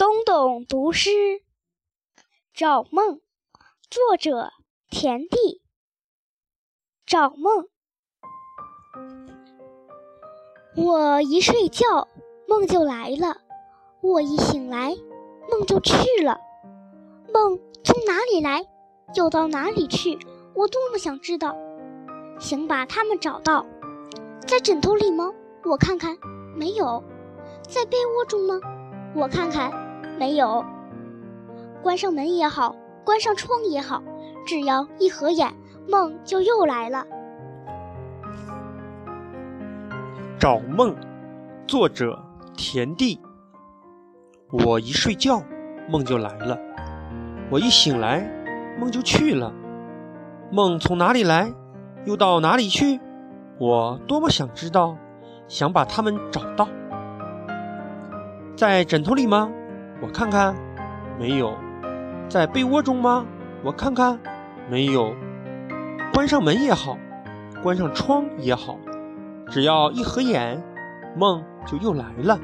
东东读诗，找梦，作者田地。找梦，我一睡觉，梦就来了；我一醒来，梦就去了。梦从哪里来，又到哪里去？我多么想知道，想把它们找到。在枕头里吗？我看看，没有。在被窝中吗？我看看，没有。关上门也好，关上窗也好，只要一合眼，梦就又来了。找梦，作者田地。我一睡觉，梦就来了；我一醒来，梦就去了。梦从哪里来，又到哪里去？我多么想知道，想把它们找到。在枕头里吗？我看看，没有。在被窝中吗？我看看，没有。关上门也好，关上窗也好，只要一合眼，梦就又来了。